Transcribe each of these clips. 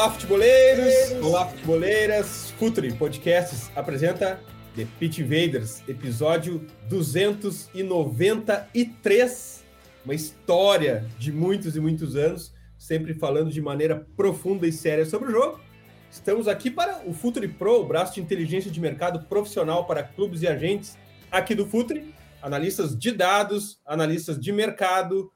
Olá, futeboleiros! Olá, futeboleiras! Futuri Podcasts apresenta The Pitch Invaders, episódio 293. Uma história de muitos e muitos anos, sempre falando de maneira profunda e séria sobre o jogo. Estamos aqui para o Futuri Pro, o braço de inteligência de mercado profissional para clubes e agentes aqui do Futuri. Analistas de dados, analistas de mercado,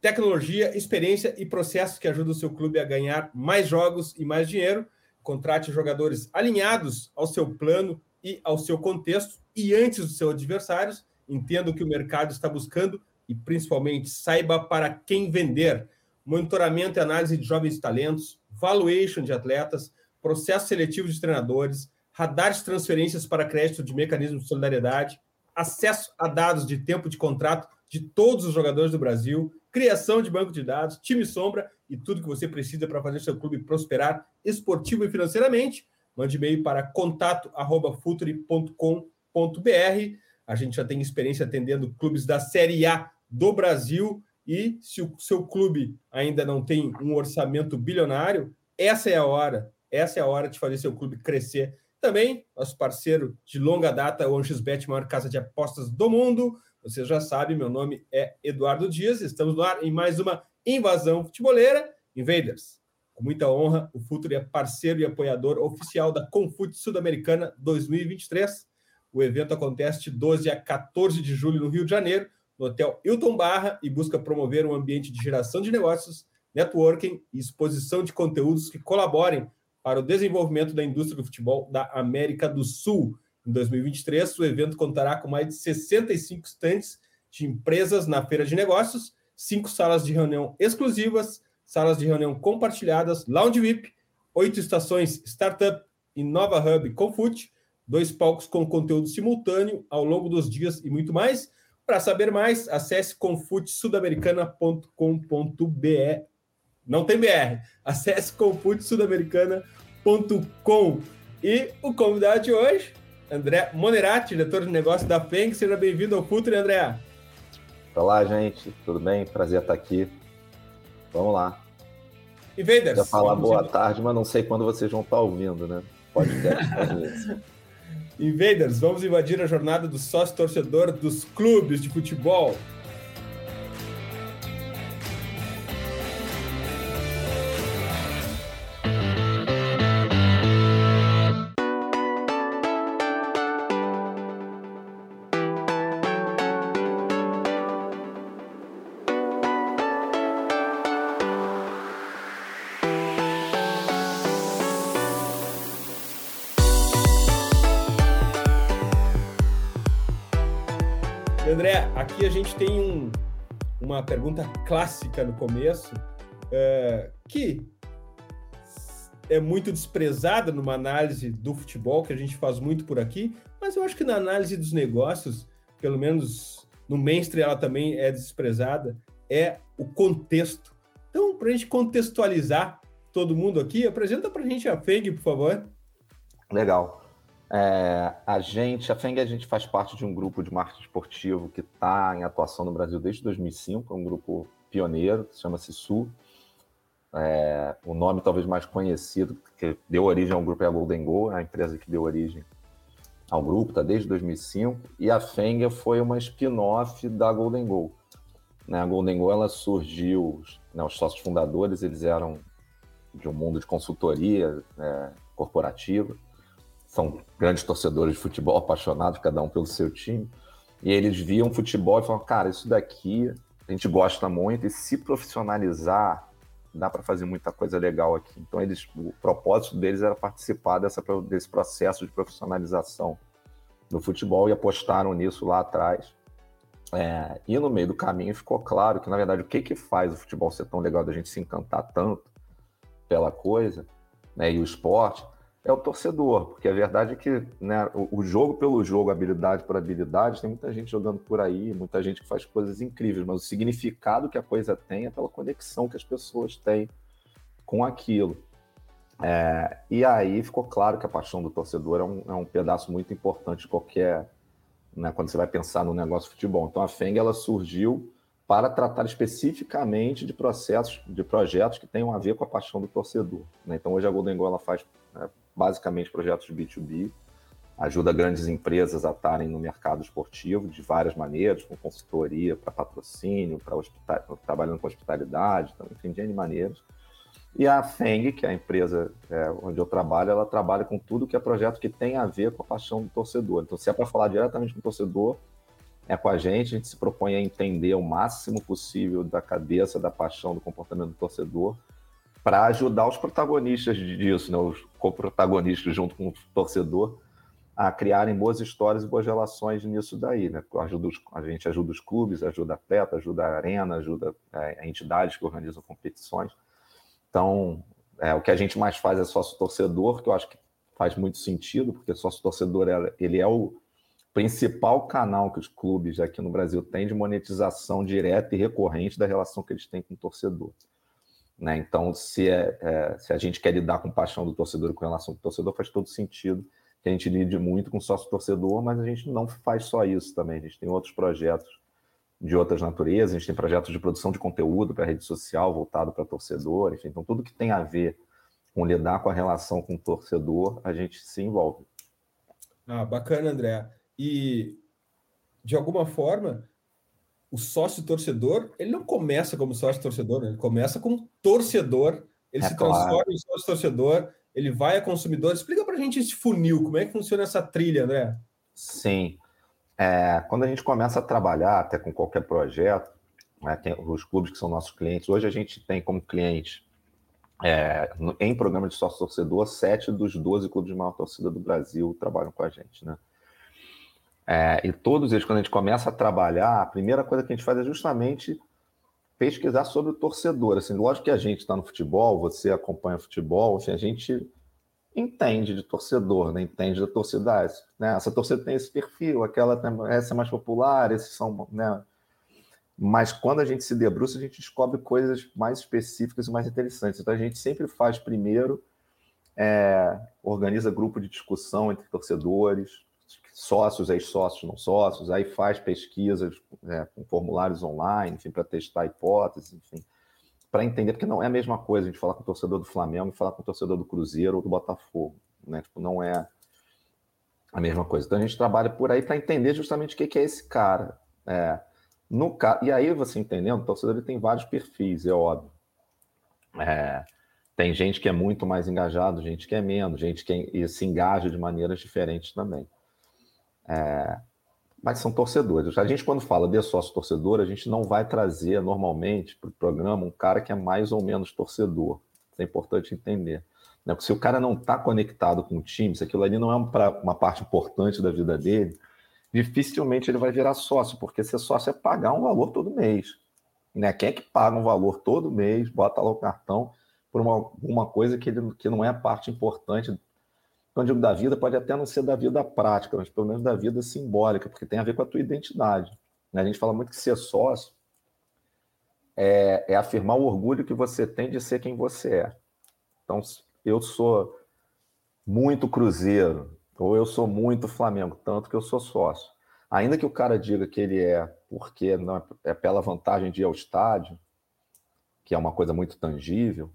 tecnologia, experiência e processos que ajudam o seu clube a ganhar mais jogos e mais dinheiro. Contrate jogadores alinhados ao seu plano e ao seu contexto e antes dos seus adversários. Entenda o que o mercado está buscando e, principalmente, saiba para quem vender. Monitoramento e análise de jovens talentos, valuation de atletas, processo seletivo de treinadores, radar de transferências para crédito de mecanismo de solidariedade, acesso a dados de tempo de contrato de todos os jogadores do Brasil, criação de banco de dados, time sombra e tudo que você precisa para fazer seu clube prosperar esportivo e financeiramente. Mande e-mail para contato@futuri.com.br. A gente já tem experiência atendendo clubes da Série A do Brasil e se o seu clube ainda não tem um orçamento bilionário, essa é a hora. Essa é a hora de fazer seu clube crescer. Também, nosso parceiro de longa data, o XBet, maior casa de apostas do mundo. Você já sabe, meu nome é Eduardo Dias. Estamos no ar em mais uma invasão futeboleira. Invaders, com muita honra, o Futuro é parceiro e apoiador oficial da Confute Sul-Americana 2023. O evento acontece de 12 a 14 de julho no Rio de Janeiro, no Hotel Hilton Barra, e busca promover um ambiente de geração de negócios, networking e exposição de conteúdos que colaborem para o desenvolvimento da indústria do futebol da América do Sul. Em 2023, o evento contará com mais de 65 estantes de empresas na feira de negócios, cinco salas de reunião exclusivas, salas de reunião compartilhadas, lounge VIP, oito estações Startup e Nova Hub Confute, dois palcos com conteúdo simultâneo ao longo dos dias e muito mais. Para saber mais, acesse confutesudamericana.com.br. Não tem BR. Acesse confutesudamericana.com. E o convidado de hoje, André Monerati, diretor de negócio da FENG. Seja bem-vindo ao Futre, André. Olá, gente. Tudo bem? Prazer estar aqui. Vamos lá. Invaders. Já falar boa tarde, mas não sei quando vocês vão estar ouvindo, né? Podcast. Invaders, vamos invadir a jornada do sócio torcedor dos clubes de futebol. Aqui a gente tem um, uma pergunta clássica no começo, é, que é muito desprezada numa análise do futebol, que a gente faz muito por aqui, mas eu acho que na análise dos negócios, pelo menos no mainstream ela também é desprezada, é o contexto. Então, para a gente contextualizar todo mundo aqui, apresenta para a gente a FEG, por favor. Legal. É, a gente, a FENG, a gente faz parte de um grupo de marketing esportivo que está em atuação no Brasil desde 2005, é um grupo pioneiro, chama-se Sul. É, o nome talvez mais conhecido, que deu origem ao grupo é a Golden Go, a empresa que deu origem ao grupo, está desde 2005, e a FENG foi uma spin-off da Golden Go. Né, a Golden Go ela surgiu, né, os sócios fundadores eles eram de um mundo de consultoria é, corporativa, são grandes torcedores de futebol, apaixonados, cada um pelo seu time. E eles viam futebol e falavam, cara, isso daqui a gente gosta muito e se profissionalizar, dá para fazer muita coisa legal aqui. Então, eles, o propósito deles era participar dessa, desse processo de profissionalização do futebol e apostaram nisso lá atrás. É, e no meio do caminho ficou claro que, na verdade, o que, que faz o futebol ser tão legal da gente se encantar tanto pela coisa, né, e o esporte, é o torcedor, porque a verdade é que né, o, jogo pelo jogo, habilidade por habilidade, tem muita gente jogando por aí, muita gente que faz coisas incríveis, mas o significado que a coisa tem é pela conexão que as pessoas têm com aquilo. É, e aí ficou claro que a paixão do torcedor é um, é um pedaço muito importante de qualquer. Né, quando você vai pensar no negócio de futebol. Então a FENG ela surgiu para tratar especificamente de processos, de projetos que tenham a ver com a paixão do torcedor. Né? Então hoje a Golden Goal ela faz basicamente projetos de B2B, ajuda grandes empresas a estarem no mercado esportivo de várias maneiras, com consultoria para patrocínio, para trabalhando com hospitalidade, então, enfim, de N maneiras. E a FENG, que é a empresa é, onde eu trabalho, ela trabalha com tudo que é projeto que tem a ver com a paixão do torcedor. Então, se é para falar diretamente com o torcedor, é com a gente, a gente se propõe a entender o máximo possível da cabeça, da paixão, do comportamento do torcedor, para ajudar os protagonistas disso, né, os co-protagonistas junto com o torcedor, a criarem boas histórias e boas relações nisso daí. Né? Ajuda os, a gente ajuda os clubes, ajuda a atleta, ajuda a arena, ajuda é, entidades que organizam competições. Então, é, o que a gente mais faz é sócio-torcedor, que eu acho que faz muito sentido, porque sócio-torcedor ele é o principal canal que os clubes aqui no Brasil têm de monetização direta e recorrente da relação que eles têm com o torcedor. Né? Então, se, é, é, se a gente quer lidar com paixão do torcedor com relação do torcedor, faz todo sentido que a gente lide muito com sócio-torcedor, mas a gente não faz só isso também. A gente tem outros projetos de outras naturezas, a gente tem projetos de produção de conteúdo para rede social voltado para torcedor, enfim, então tudo que tem a ver com lidar com a relação com o torcedor, a gente se envolve. Ah, bacana, André. E de alguma forma, o sócio torcedor, ele não começa como sócio torcedor, né? ele começa como torcedor, ele é se claro. transforma em sócio torcedor, ele vai a consumidor. Explica para a gente esse funil, como é que funciona essa trilha, André? Sim. É, quando a gente começa a trabalhar até com qualquer projeto, né, tem os clubes que são nossos clientes, hoje a gente tem como cliente é, em programa de sócio torcedor, sete dos 12 clubes de maior torcida do Brasil trabalham com a gente, né? É, e todos eles, quando a gente começa a trabalhar, a primeira coisa que a gente faz é justamente pesquisar sobre o torcedor. Assim, lógico que a gente está no futebol, você acompanha futebol, assim, a gente entende de torcedor, né? entende da torcida. Ah, né? Essa torcida tem esse perfil, aquela essa é mais popular, esses são. Né? Mas quando a gente se debruça, a gente descobre coisas mais específicas e mais interessantes. Então a gente sempre faz primeiro, é, organiza grupo de discussão entre torcedores, sócios, ex-sócios, não sócios, aí faz pesquisas né, com formulários online, enfim, para testar hipóteses, enfim, para entender, porque não é a mesma coisa a gente falar com o torcedor do Flamengo e falar com o torcedor do Cruzeiro ou do Botafogo, né? Tipo, não é a mesma coisa. Então a gente trabalha por aí para entender justamente o que é esse cara. É, no, e aí você entendendo, o torcedor ele tem vários perfis, é óbvio. É, tem gente que é muito mais engajado, gente que é menos, gente que se engaja de maneiras diferentes também. É, mas são torcedores. A gente, quando fala de sócio torcedor, a gente não vai trazer normalmente para o programa um cara que é mais ou menos torcedor. Isso é importante entender. Né? Porque se o cara não está conectado com o time, se aquilo ali não é uma parte importante da vida dele, dificilmente ele vai virar sócio, porque ser sócio é pagar um valor todo mês. Né? Quem é que paga um valor todo mês, bota lá o cartão por uma, uma coisa que, ele, que não é parte importante quando eu digo da vida, pode até não ser da vida prática, mas pelo menos da vida simbólica, porque tem a ver com a tua identidade. A gente fala muito que ser sócio é, é afirmar o orgulho que você tem de ser quem você é. Então, eu sou muito Cruzeiro, ou eu sou muito Flamengo, tanto que eu sou sócio. Ainda que o cara diga que ele é porque não é, é pela vantagem de ir ao estádio, que é uma coisa muito tangível,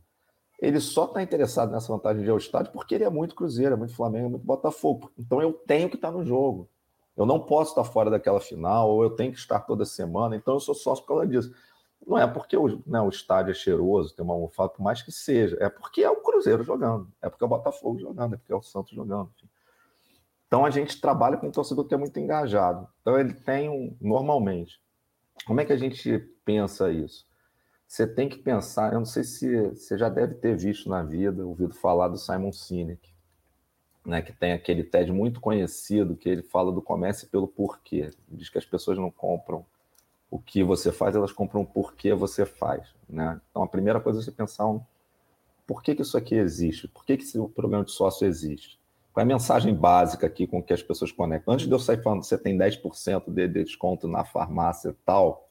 ele só está interessado nessa vantagem de ir ao estádio porque ele é muito Cruzeiro, é muito Flamengo, é muito Botafogo. Então eu tenho que estar no jogo. Eu não posso estar fora daquela final, ou eu tenho que estar toda semana, então eu sou sócio por causa disso. Não é porque o, né, o estádio é cheiroso, tem uma almofada, por mais que seja. É porque é o Cruzeiro jogando, é porque é o Botafogo jogando, é porque é o Santos jogando. Enfim. Então a gente trabalha com um torcedor que é muito engajado. Então ele tem um, normalmente. Como é que a gente pensa isso? Você tem que pensar, eu não sei se você já deve ter visto na vida, ouvido falar do Simon Sinek, né, que tem aquele TED muito conhecido, que ele fala do comece pelo porquê. Ele diz que as pessoas não compram o que você faz, elas compram por que você faz. Né? Então, a primeira coisa é você pensar um, por que, que isso aqui existe? Por que, que esse programa de sócio existe? Qual é a mensagem básica aqui com que as pessoas conectam? Antes de eu sair falando você tem 10% de desconto na farmácia tal,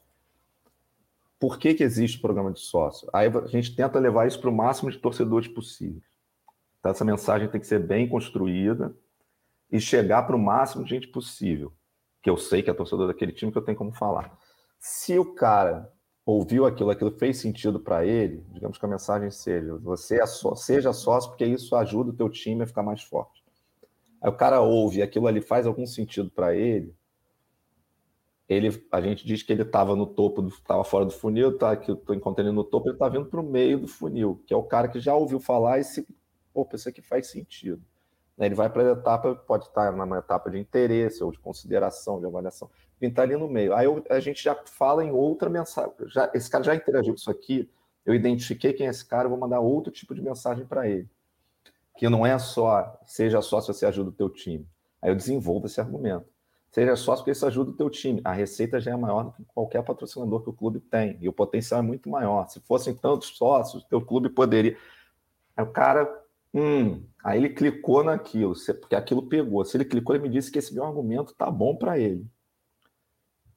por que, que existe o programa de sócio? Aí a gente tenta levar isso para o máximo de torcedores possível. Então, essa mensagem tem que ser bem construída e chegar para o máximo de gente possível, que eu sei que é torcedor daquele time que eu tenho como falar. Se o cara ouviu aquilo, aquilo fez sentido para ele, digamos que a mensagem seja: você é só, seja sócio, porque isso ajuda o teu time a ficar mais forte. Aí o cara ouve aquilo ali faz algum sentido para ele. Ele, a gente diz que ele estava no topo, estava fora do funil, tá? Eu estou encontrando ele no topo, ele está vindo para o meio do funil, que é o cara que já ouviu falar e se, opa, isso aqui faz sentido. Ele vai para a etapa, pode estar numa etapa de interesse ou de consideração, de avaliação. Ele está ali no meio. Aí eu, a gente já fala em outra mensagem. Já, esse cara já interagiu com isso aqui, eu identifiquei quem é esse cara, vou mandar outro tipo de mensagem para ele. Que não é só, seja só se você ajuda o teu time. Aí eu desenvolvo esse argumento. Seja sócio porque isso ajuda o teu time. A receita já é maior do que qualquer patrocinador que o clube tem. E o potencial é muito maior. Se fossem tantos sócios, teu clube poderia... Aí o cara Hum, aí ele clicou naquilo, porque aquilo pegou. Se ele clicou, ele me disse que esse meu argumento tá bom para ele.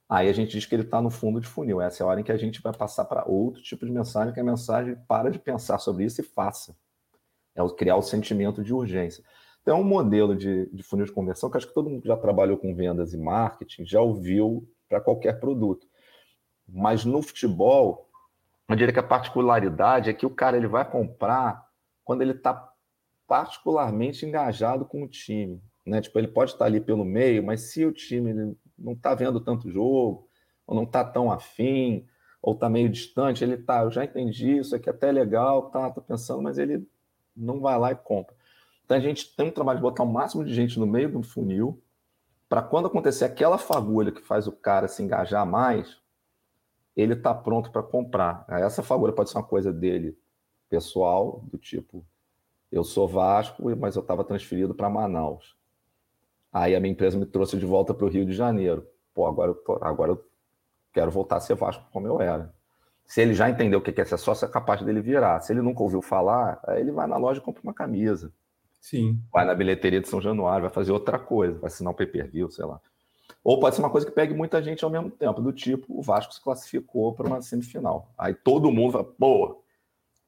Aí a gente diz que ele está no fundo de funil. Essa é a hora em que a gente vai passar para outro tipo de mensagem, que é a mensagem para de pensar sobre isso e faça. É criar o sentimento de urgência. É um modelo de, de funil de conversão que acho que todo mundo que já trabalhou com vendas e marketing já ouviu para qualquer produto. Mas no futebol, eu diria que a particularidade é que o cara ele vai comprar quando ele está particularmente engajado com o time. Né? Tipo, ele pode estar ali pelo meio, mas se o time não está vendo tanto jogo, ou não está tão afim, ou está meio distante, ele tá, eu já entendi, isso aqui é até legal, tá, tô pensando, mas ele não vai lá e compra. Então a gente tem um trabalho de botar o máximo de gente no meio do funil, para quando acontecer aquela fagulha que faz o cara se engajar mais, ele está pronto para comprar. Essa fagulha pode ser uma coisa dele pessoal, do tipo, eu sou Vasco, mas eu estava transferido para Manaus. Aí a minha empresa me trouxe de volta para o Rio de Janeiro. Pô, agora eu, tô, agora eu quero voltar a ser Vasco como eu era. Se ele já entendeu o que é ser sócio, é capaz dele virar. Se ele nunca ouviu falar, aí ele vai na loja e compra uma camisa. Sim. Vai na bilheteria de São Januário, vai fazer outra coisa, vai assinar um pay-per-view, sei lá. Ou pode ser uma coisa que pegue muita gente ao mesmo tempo, do tipo, o Vasco se classificou para uma semifinal. Aí todo mundo vai, pô,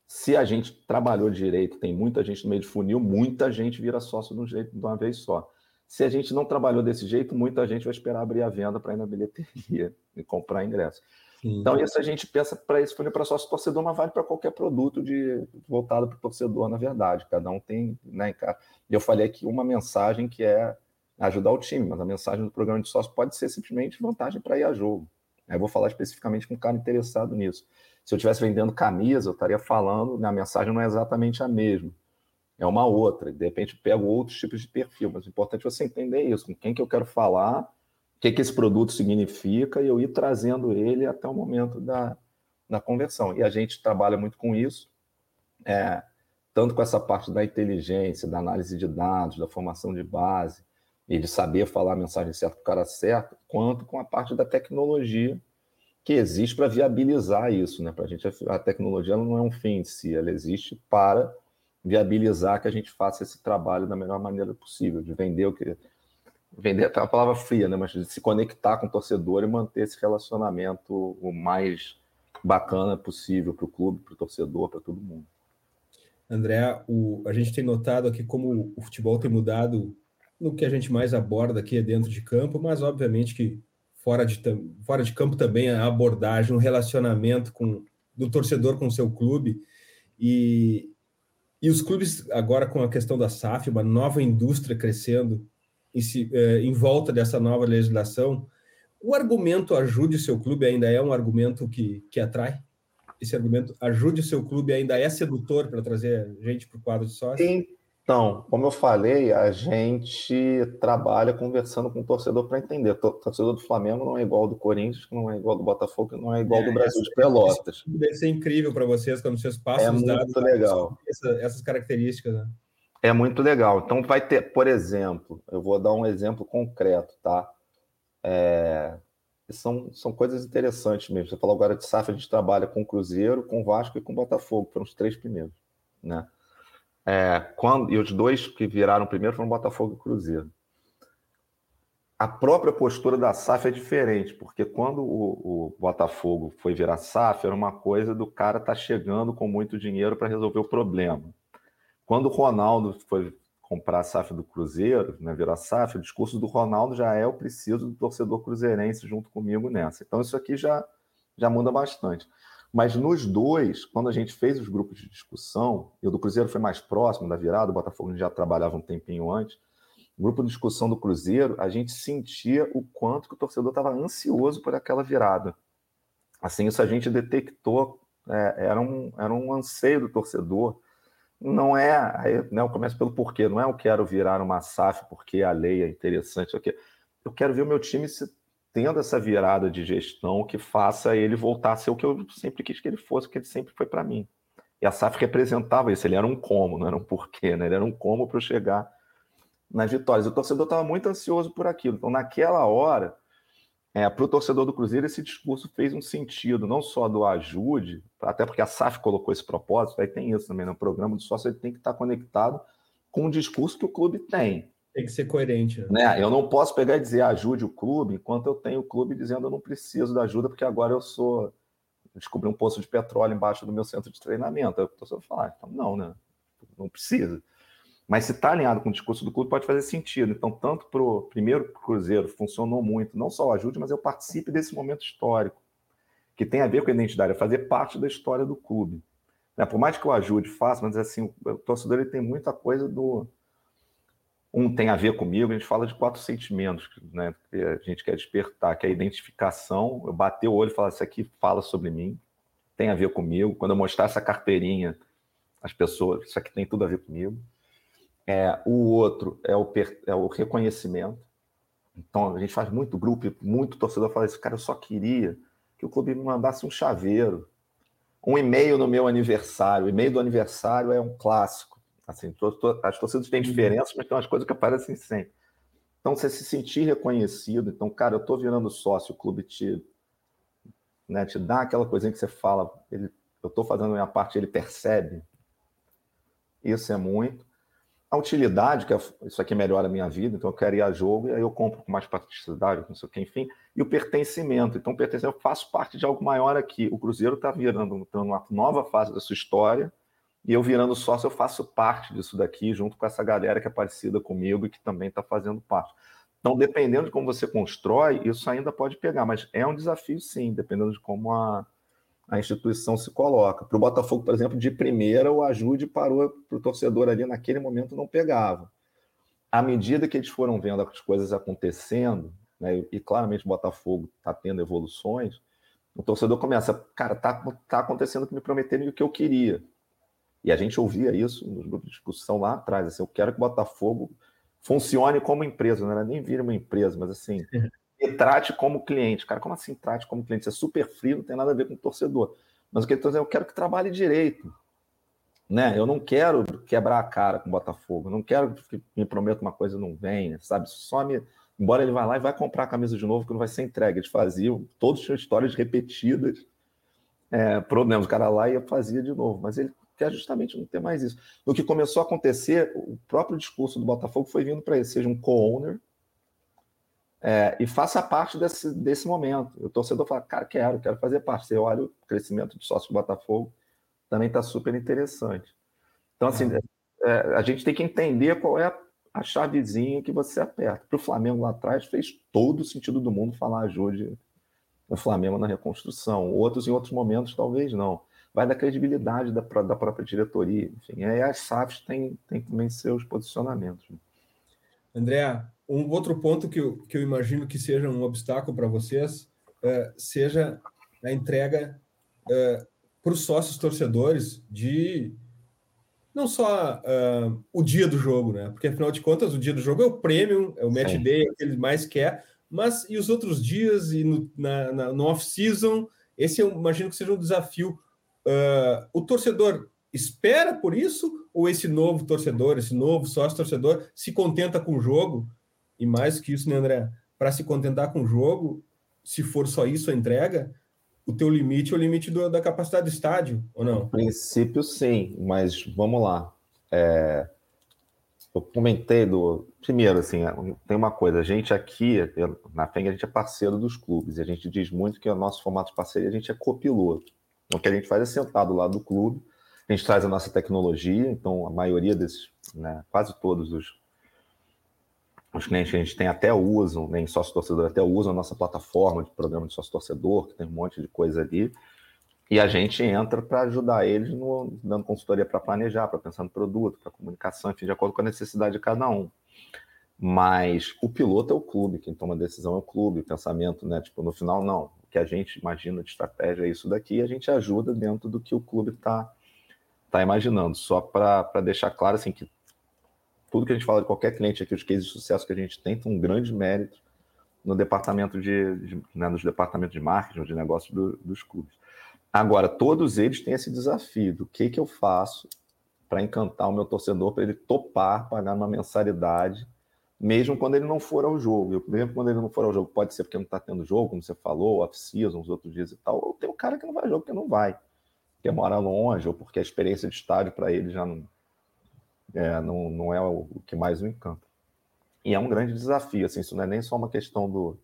se a gente trabalhou direito, tem muita gente no meio de funil, muita gente vira sócio de, um jeito, de uma vez só. Se a gente não trabalhou desse jeito, muita gente vai esperar abrir a venda para ir na bilheteria e comprar ingresso. Sim. Então, isso a gente pensa para esse funil para sócio torcedor, mas vale para qualquer produto de, voltado para o torcedor, na verdade. Cada um tem. Né, eu falei aqui uma mensagem que é ajudar o time, mas a mensagem do programa de sócio pode ser simplesmente vantagem para ir a jogo. Eu vou falar especificamente com um cara interessado nisso. Se eu estivesse vendendo camisa, eu estaria falando, minha mensagem não é exatamente a mesma, é uma outra. De repente, pego outros tipos de perfil, mas o importante é você entender isso, com quem que eu quero falar, que, que esse produto significa, e eu ir trazendo ele até o momento da, da conversão. E a gente trabalha muito com isso, é, tanto com essa parte da inteligência, da análise de dados, da formação de base, e de saber falar a mensagem certa para o cara certo, quanto com a parte da tecnologia, que existe para viabilizar isso, né? Para a gente a tecnologia não é um fim em si, ela existe para viabilizar que a gente faça esse trabalho da melhor maneira possível, de vender o que vender é uma palavra fria, né? Mas se conectar com o torcedor e manter esse relacionamento o mais bacana possível para o clube, para o torcedor, para todo mundo. André, o, a gente tem notado aqui como o futebol tem mudado no que a gente mais aborda aqui é dentro de campo, mas obviamente que fora de, fora de campo também a abordagem, o relacionamento com, do torcedor com o seu clube. E, e os clubes, agora com a questão da SAF, uma nova indústria crescendo em, si, é, em volta dessa nova legislação, o argumento ajude o seu clube ainda é um argumento que, que atrai? Esse argumento ajude o seu clube ainda é sedutor para trazer gente para o quadro de sócio? Então, como eu falei, a gente trabalha conversando com o torcedor para entender. O torcedor do Flamengo não é igual ao do Corinthians, não é igual ao do Botafogo, não é igual ao é, do Brasil de Pelotas. Deve ser incrível para vocês quando vocês passam é os dados. muito legal. Essa, essas características. Né? É muito legal. Então, vai ter, por exemplo, eu vou dar um exemplo concreto, tá? É, são, são coisas interessantes mesmo. Você falou agora de SAF, a gente trabalha com Cruzeiro, com Vasco e com Botafogo, foram os três primeiros. Né? É, quando, e os dois que viraram primeiro foram Botafogo e Cruzeiro. A própria postura da SAF é diferente, porque quando o, o Botafogo foi virar SAF, era uma coisa do cara tá chegando com muito dinheiro para resolver o problema. Quando o Ronaldo foi comprar a SAF do Cruzeiro, né, virar SAF, o discurso do Ronaldo já é o preciso do torcedor cruzeirense junto comigo nessa. Então isso aqui já, já muda bastante. Mas nos dois, quando a gente fez os grupos de discussão, e o do Cruzeiro foi mais próximo da virada, o Botafogo já trabalhava um tempinho antes, grupo de discussão do Cruzeiro, a gente sentia o quanto que o torcedor estava ansioso por aquela virada. Assim, isso a gente detectou, é, era, um, era um anseio do torcedor, não é, né, eu começo pelo porquê, não é eu quero virar uma SAF porque a lei é interessante, okay? eu quero ver o meu time se, tendo essa virada de gestão que faça ele voltar a ser o que eu sempre quis que ele fosse, o que ele sempre foi para mim. E a SAF representava isso, ele era um como, não era um porquê, né? ele era um como para eu chegar nas vitórias. O torcedor estava muito ansioso por aquilo, então naquela hora é, para o torcedor do Cruzeiro, esse discurso fez um sentido, não só do ajude, até porque a SAF colocou esse propósito, aí tem isso também, no programa do sócio ele tem que estar conectado com o discurso que o clube tem. Tem que ser coerente. Né? né? Eu não posso pegar e dizer ajude o clube, enquanto eu tenho o clube dizendo eu não preciso da ajuda, porque agora eu sou. descobri um poço de petróleo embaixo do meu centro de treinamento. Aí o torcedor fala, então não, né? Não precisa. Mas se está alinhado com o discurso do clube, pode fazer sentido. Então, tanto para o primeiro Cruzeiro, funcionou muito, não só ajude, mas eu participe desse momento histórico, que tem a ver com a identidade, é fazer parte da história do clube. Né? Por mais que o ajude faça, mas assim, o torcedor ele tem muita coisa do. Um tem a ver comigo, a gente fala de quatro sentimentos né, que a gente quer despertar, que é a identificação, eu bater o olho e falar, isso aqui fala sobre mim, tem a ver comigo. Quando eu mostrar essa carteirinha, as pessoas, isso aqui tem tudo a ver comigo é, o outro é o, é o reconhecimento. Então, a gente faz muito grupo, muito torcedor fala isso, cara, eu só queria que o clube me mandasse um chaveiro, um e-mail no meu aniversário. O e-mail do aniversário é um clássico. Assim, to, to, as torcidas têm uhum. diferenças, mas tem umas coisas que aparecem sempre. Então, você se sentir reconhecido. Então, cara, eu estou virando sócio, o clube te, né, te dá aquela coisinha que você fala, ele, eu estou fazendo a minha parte, ele percebe. Isso é muito a utilidade, que é, isso aqui melhora a minha vida, então eu quero ir a jogo e aí eu compro com mais praticidade, não sei o que, enfim, e o pertencimento. Então, pertencimento, eu faço parte de algo maior aqui. O Cruzeiro está virando tá uma nova fase da sua história, e eu virando sócio, eu faço parte disso daqui, junto com essa galera que é parecida comigo e que também está fazendo parte. Então, dependendo de como você constrói, isso ainda pode pegar, mas é um desafio, sim, dependendo de como a, a instituição se coloca. Para o Botafogo, por exemplo, de primeira, o ajude parou para o torcedor ali naquele momento não pegava. À medida que eles foram vendo as coisas acontecendo, né, e claramente o Botafogo está tendo evoluções, o torcedor começa, cara, tá, tá acontecendo o que me prometeram e o que eu queria. E a gente ouvia isso nos grupos de discussão lá atrás, assim, eu quero que o Botafogo funcione como empresa, não era nem vir uma empresa, mas assim, me trate como cliente. Cara, como assim trate como cliente? Isso é super frio, não tem nada a ver com o torcedor. Mas o que eu estou dizendo, eu quero que trabalhe direito. Né? Eu não quero quebrar a cara com o Botafogo, não quero que me prometa uma coisa e não venha, sabe? Só me. Embora ele vá lá e vai comprar a camisa de novo, que não vai ser entregue. Eles faziam, todos tinham histórias repetidas, é, problemas. O cara lá ia fazia de novo, mas ele quer justamente não ter mais isso. No que começou a acontecer, o próprio discurso do Botafogo foi vindo para ele, seja um co-owner, é, e faça parte desse, desse momento. O torcedor fala, cara, quero, quero fazer parte. Você olha o crescimento do sócio do Botafogo, também está super interessante. Então, assim, é. É, a gente tem que entender qual é a, a chavezinha que você aperta. Para o Flamengo lá atrás, fez todo o sentido do mundo falar ajude o Flamengo na reconstrução. Outros, em outros momentos, talvez não. Vai da credibilidade da, da própria diretoria. Enfim, aí as SAFs têm, têm também seus posicionamentos. André, um outro ponto que eu, que eu imagino que seja um obstáculo para vocês uh, seja a entrega uh, para os sócios torcedores de não só uh, o dia do jogo, né? Porque afinal de contas o dia do jogo é o prêmio, é o match Sim. day, é o que ele mais quer, mas e os outros dias e no, na, na, no off-season, esse eu imagino que seja um desafio. o torcedor espera por isso ou esse novo torcedor, esse novo sócio torcedor se contenta com o jogo? E mais que isso, né, André? Para se contentar com o jogo, se for só isso a entrega, o teu limite é o limite do, da capacidade do estádio, ou não? No princípio, sim, mas vamos lá. É, eu comentei do. Primeiro, assim, tem uma coisa, a gente aqui, na FENG, a gente é parceiro dos clubes, e a gente diz muito que o nosso formato de parceria, a gente é copiloto. Então, o que a gente faz é sentar do lado do clube, a gente traz a nossa tecnologia, então a maioria desses, né, quase todos os os clientes que a gente tem até usam, nem sócio torcedor até usam a nossa plataforma de programa de sócio torcedor, que tem um monte de coisa ali. E a gente entra para ajudar eles no, dando consultoria para planejar, para pensar no produto, para comunicação, enfim, de acordo com a necessidade de cada um. Mas o piloto é o clube, quem toma a decisão é o clube, o pensamento, né? Tipo, no final, não. O que a gente imagina de estratégia é isso daqui, e a gente ajuda dentro do que o clube está tá imaginando. Só para deixar claro assim, que tudo que a gente fala de qualquer cliente aqui, os cases de sucesso que a gente tem, tem um grande mérito no departamento de, de né, nos departamentos de marketing, de negócio do, dos clubes. Agora, todos eles têm esse desafio do que, que eu faço para encantar o meu torcedor, para ele topar pagar uma mensalidade, mesmo quando ele não for ao jogo. Eu, mesmo quando ele não for ao jogo, pode ser porque não está tendo jogo, como você falou, off-season, os outros dias e tal, ou tem o cara que não vai ao jogo porque não vai, porque mora longe, ou porque a experiência de estádio para ele já não, é, não, não é o, o, que mais o encanta. E é um grande desafio, assim, isso não é nem só uma questão do,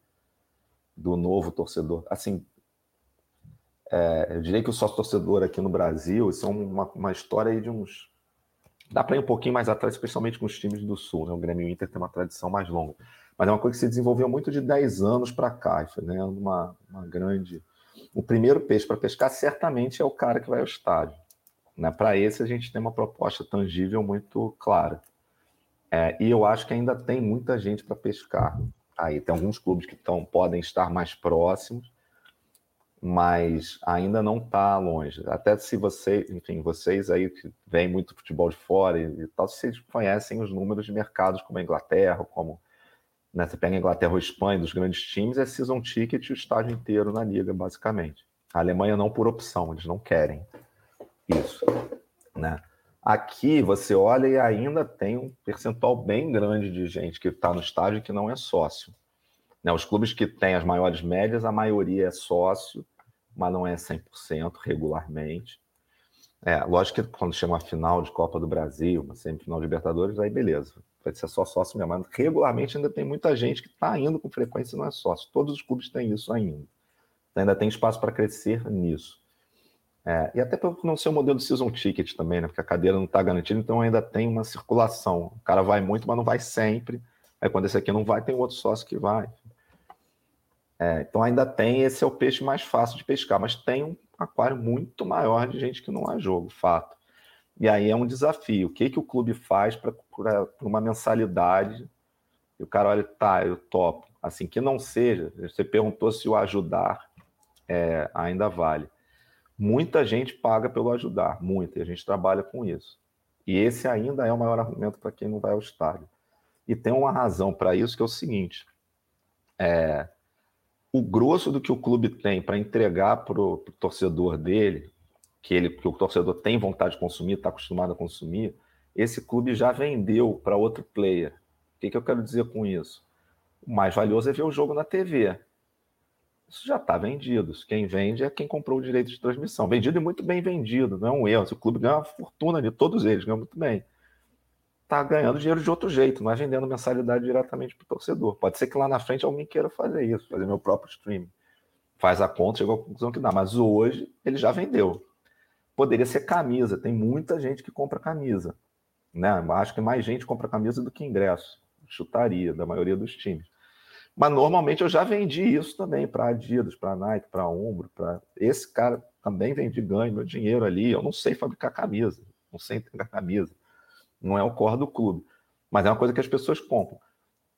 do novo torcedor. Assim, é, eu diria que o sócio-torcedor aqui no Brasil, isso é uma, uma história de uns... Dá para ir um pouquinho mais atrás, especialmente com os times do Sul, né? O Grêmio Inter tem uma tradição mais longa. Mas é uma coisa que se desenvolveu muito de 10 anos para cá, e foi né, uma, uma grande... O primeiro peixe para pescar certamente é o cara que vai ao estádio. Né? Para esse, a gente tem uma proposta tangível muito clara. É, e eu acho que ainda tem muita gente para pescar. Aí tem alguns clubes que tão, podem estar mais próximos, mas ainda não está longe. Até se vocês, enfim, vocês aí que veem muito futebol de fora e, e tal, vocês conhecem os números de mercados como a Inglaterra, como né, você pega a Inglaterra ou a Espanha, dos grandes times, é season ticket o estádio inteiro na liga, basicamente. A Alemanha não por opção, eles não querem. Isso. Né? Aqui você olha e ainda tem um percentual bem grande de gente que está no estádio que não é sócio. Né? Os clubes que têm as maiores médias, a maioria é sócio, mas não é 100% regularmente. É, lógico que quando chama final de Copa do Brasil, uma semifinal de Libertadores, aí beleza, vai ser só sócio mesmo. Mas regularmente ainda tem muita gente que está indo com frequência e não é sócio. Todos os clubes têm isso ainda. Então, ainda tem espaço para crescer nisso. É, e até por não ser o modelo season ticket também, né? Porque a cadeira não está garantida, então ainda tem uma circulação. O cara vai muito, mas não vai sempre. Aí quando esse aqui não vai, tem outro sócio que vai. É, então ainda tem, esse é o peixe mais fácil de pescar, mas tem um aquário muito maior de gente que não há jogo, fato. E aí é um desafio. O que, que o clube faz para uma mensalidade? E o cara olha, tá, eu topo. Assim, que não seja, você perguntou se o ajudar é, ainda vale Muita gente paga pelo ajudar, muita, e a gente trabalha com isso. E esse ainda é o maior argumento para quem não vai ao estádio. E tem uma razão para isso, que é o seguinte: é, o grosso do que o clube tem para entregar para o torcedor dele, que, ele, que o torcedor tem vontade de consumir, está acostumado a consumir, esse clube já vendeu para outro player. O que, que eu quero dizer com isso? O mais valioso é ver o jogo na TV isso já está vendido. Quem vende é quem comprou o direito de transmissão. Vendido e muito bem vendido, não é um erro. O clube ganha uma fortuna de todos eles, ganha muito bem. Está ganhando dinheiro de outro jeito, não é vendendo mensalidade diretamente para o torcedor. Pode ser que lá na frente alguém queira fazer isso, fazer meu próprio streaming. Faz a conta, chegou à conclusão que dá. Mas hoje ele já vendeu. Poderia ser camisa, tem muita gente que compra camisa. Né? Acho que mais gente compra camisa do que ingresso. Chutaria da maioria dos times. Mas normalmente eu já vendi isso também para Adidas, para Nike, para Ombro, para esse cara também vendi ganho meu dinheiro ali. Eu não sei fabricar camisa, não sei entregar camisa. Não é o core do clube, mas é uma coisa que as pessoas compram. O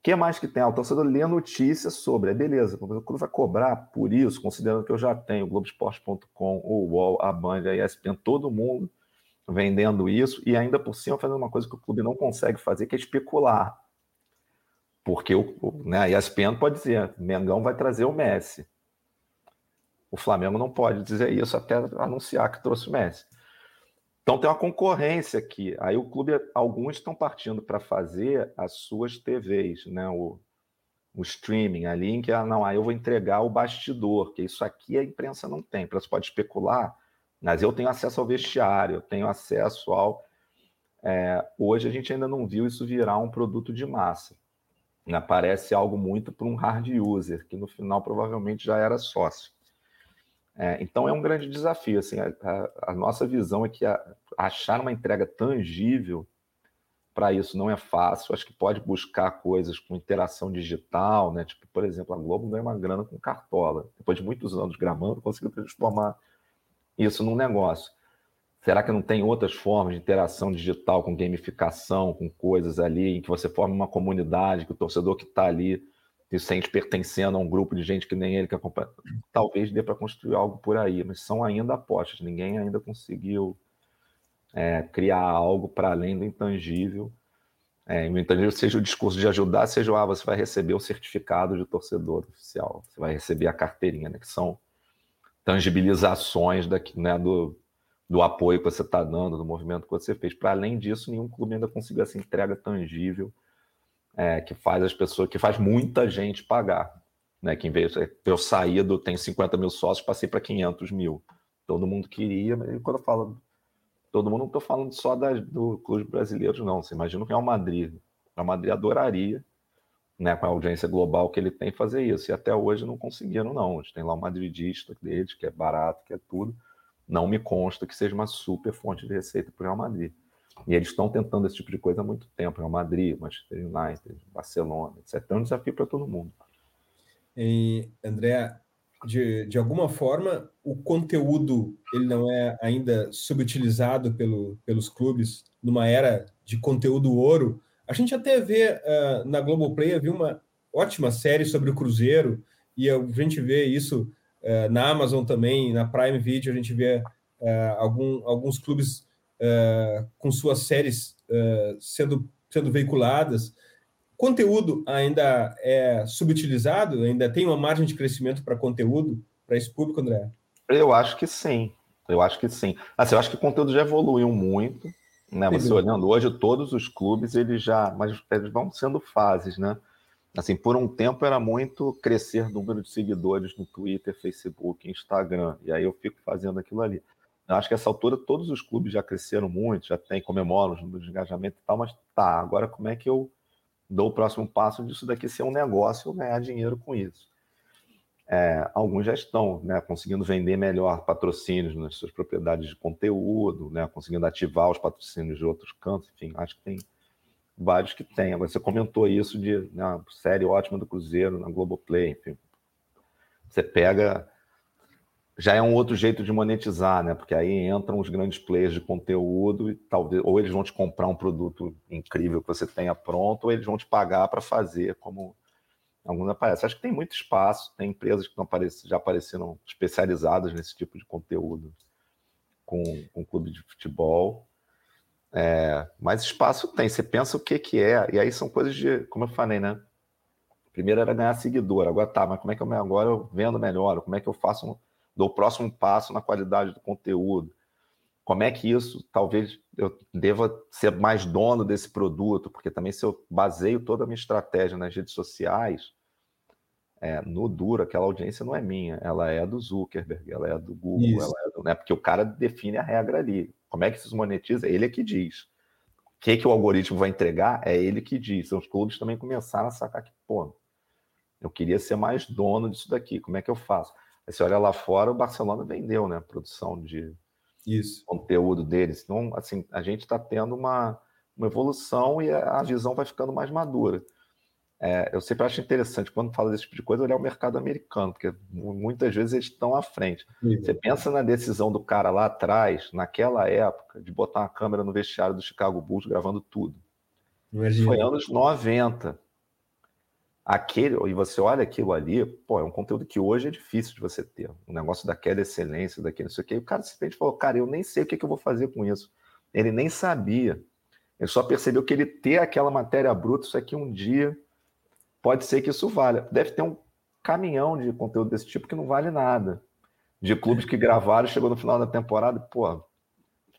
que mais que tem? Ah, o lê notícias sobre, é beleza, o clube vai cobrar por isso, considerando que eu já tenho Globoesporte.com, o UOL, a Band, a ESPN, todo mundo vendendo isso e ainda por cima fazendo uma coisa que o clube não consegue fazer, que é especular. Porque o, né, a ESPN pode dizer, Mengão vai trazer o Messi. O Flamengo não pode dizer isso até anunciar que trouxe o Messi. Então tem uma concorrência aqui. Aí o clube, alguns estão partindo para fazer as suas TVs, né? O, o streaming ali, em que ah, não, aí eu vou entregar o bastidor, que isso aqui a imprensa não tem. Imprensa pode especular, mas eu tenho acesso ao vestiário, eu tenho acesso ao. É, hoje a gente ainda não viu isso virar um produto de massa. Né? Parece algo muito para um hard user, que no final provavelmente já era sócio. É, então é um grande desafio. Assim, a, a, a nossa visão é que a, achar uma entrega tangível para isso não é fácil. Acho que pode buscar coisas com interação digital, né? Tipo, por exemplo, a Globo ganha uma grana com cartola. Depois de muitos anos gramando, conseguiu transformar isso num negócio. Será que não tem outras formas de interação digital com gamificação, com coisas ali, em que você forma uma comunidade, que o torcedor que está ali se sente pertencendo a um grupo de gente que nem ele que acompanha? Talvez dê para construir algo por aí, mas são ainda apostas. Ninguém ainda conseguiu é, criar algo para além do intangível. É, o intangível seja o discurso de ajudar, seja o ah, você vai receber o certificado de torcedor oficial, você vai receber a carteirinha, né, que são tangibilizações daqui, né, do, do apoio que você está dando, do movimento que você fez. Para além disso, nenhum clube ainda conseguiu essa entrega tangível é, que faz as pessoas, que faz muita gente pagar. Né, que em vez de eu sair do tem 50 mil sócios, passei para 500 mil. Todo mundo queria, mas quando eu falo todo mundo, não estou falando só do clube brasileiro, não. Você imagina o Real Madrid. O Real Madrid adoraria, né, com a audiência global que ele tem, fazer isso. E até hoje não conseguiram, não. A gente tem lá o madridista deles, que é barato, que é tudo. Não me consta que seja uma super fonte de receita para o Real Madrid. E eles estão tentando esse tipo de coisa há muito tempo. Real Madrid, Manchester United, Barcelona, etc. É um desafio para todo mundo. E, André, de, de alguma forma, o conteúdo ele não é ainda subutilizado pelo, pelos clubes numa era de conteúdo ouro. A gente até vê uh, na Globoplay, viu uma ótima série sobre o Cruzeiro, e a gente vê isso na Amazon também, na Prime Video, a gente vê uh, algum, alguns clubes com suas séries sendo, sendo veiculadas conteúdo ainda é subutilizado? Ainda tem uma margem de crescimento para conteúdo para esse público, André? Eu acho que sim. Eu acho que sim. Assim, eu acho que o conteúdo já evoluiu muito. Né? Você olhando hoje, todos os clubes, eles já. Mas eles vão sendo fases, né? Assim, por um tempo era muito crescer número de seguidores no Twitter, Facebook, Instagram. E aí eu fico fazendo aquilo ali. Eu acho que essa altura todos os clubes já cresceram muito, já tem, comemoram os números de engajamento e tal, mas tá, agora como é que eu dou o próximo passo disso daqui ser um negócio, ganhar dinheiro com isso. É, alguns já estão né, conseguindo vender melhor patrocínios nas suas propriedades de conteúdo, né, conseguindo ativar os patrocínios de outros cantos, enfim, acho que tem vários que tem. Agora, você comentou isso de né, série ótima do Cruzeiro na Globoplay, enfim. Você pega já é um outro jeito de monetizar, né? Porque aí entram os grandes players de conteúdo e talvez ou eles vão te comprar um produto incrível que você tenha pronto, ou eles vão te pagar para fazer, como alguns aparecem. Acho que tem muito espaço, tem empresas que já apareceram especializadas nesse tipo de conteúdo com, com clube de futebol. É, mas espaço tem, você pensa o que, que é, e aí são coisas de, como eu falei, né? Primeiro era ganhar seguidor, agora tá, mas como é que eu agora eu vendo melhor? Como é que eu faço um dou o próximo passo na qualidade do conteúdo. Como é que isso, talvez eu deva ser mais dono desse produto, porque também se eu baseio toda a minha estratégia nas redes sociais, é, no duro, aquela audiência não é minha, ela é do Zuckerberg, ela é do Google, isso. ela é do, né, porque o cara define a regra ali. Como é que isso monetiza? Ele é que diz. O que, que o algoritmo vai entregar é ele que diz. Então, os clubes também começaram a sacar que, pô, eu queria ser mais dono disso daqui, como é que eu faço? Aí você olha lá fora, o Barcelona vendeu, né? A produção de Isso. conteúdo deles. Então, assim, a gente está tendo uma, uma evolução e a visão vai ficando mais madura. É, eu sempre acho interessante, quando falo desse tipo de coisa, olhar o mercado americano, porque muitas vezes eles estão à frente. Sim. Você pensa na decisão do cara lá atrás, naquela época, de botar uma câmera no vestiário do Chicago Bulls gravando tudo. Imagina. Foi anos 90 aquele, e você olha aquilo ali, pô, é um conteúdo que hoje é difícil de você ter. O um negócio daquela excelência, daquele não sei o quê. E o cara simplesmente falou, cara, eu nem sei o que, que eu vou fazer com isso. Ele nem sabia. Ele só percebeu que ele ter aquela matéria bruta, isso aqui um dia pode ser que isso valha. Deve ter um caminhão de conteúdo desse tipo que não vale nada. De clubes que gravaram, chegou no final da temporada, pô,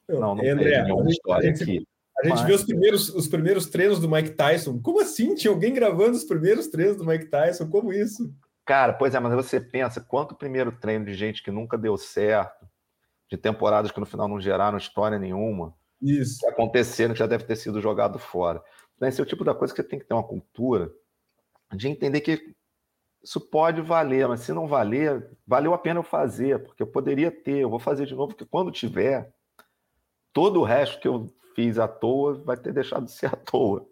não, não André, tem nenhuma história aqui. A gente vê os primeiros, os primeiros treinos do Mike Tyson. Como assim? Tinha alguém gravando os primeiros treinos do Mike Tyson? Como isso? Cara, pois é, mas você pensa, quanto primeiro treino de gente que nunca deu certo, de temporadas que no final não geraram história nenhuma, isso. que aconteceram, que já deve ter sido jogado fora. Esse é o tipo da coisa que você tem que ter uma cultura de entender que isso pode valer, mas se não valer, valeu a pena eu fazer, porque eu poderia ter, eu vou fazer de novo, porque quando tiver, todo o resto que eu fiz à toa vai ter deixado de ser à toa.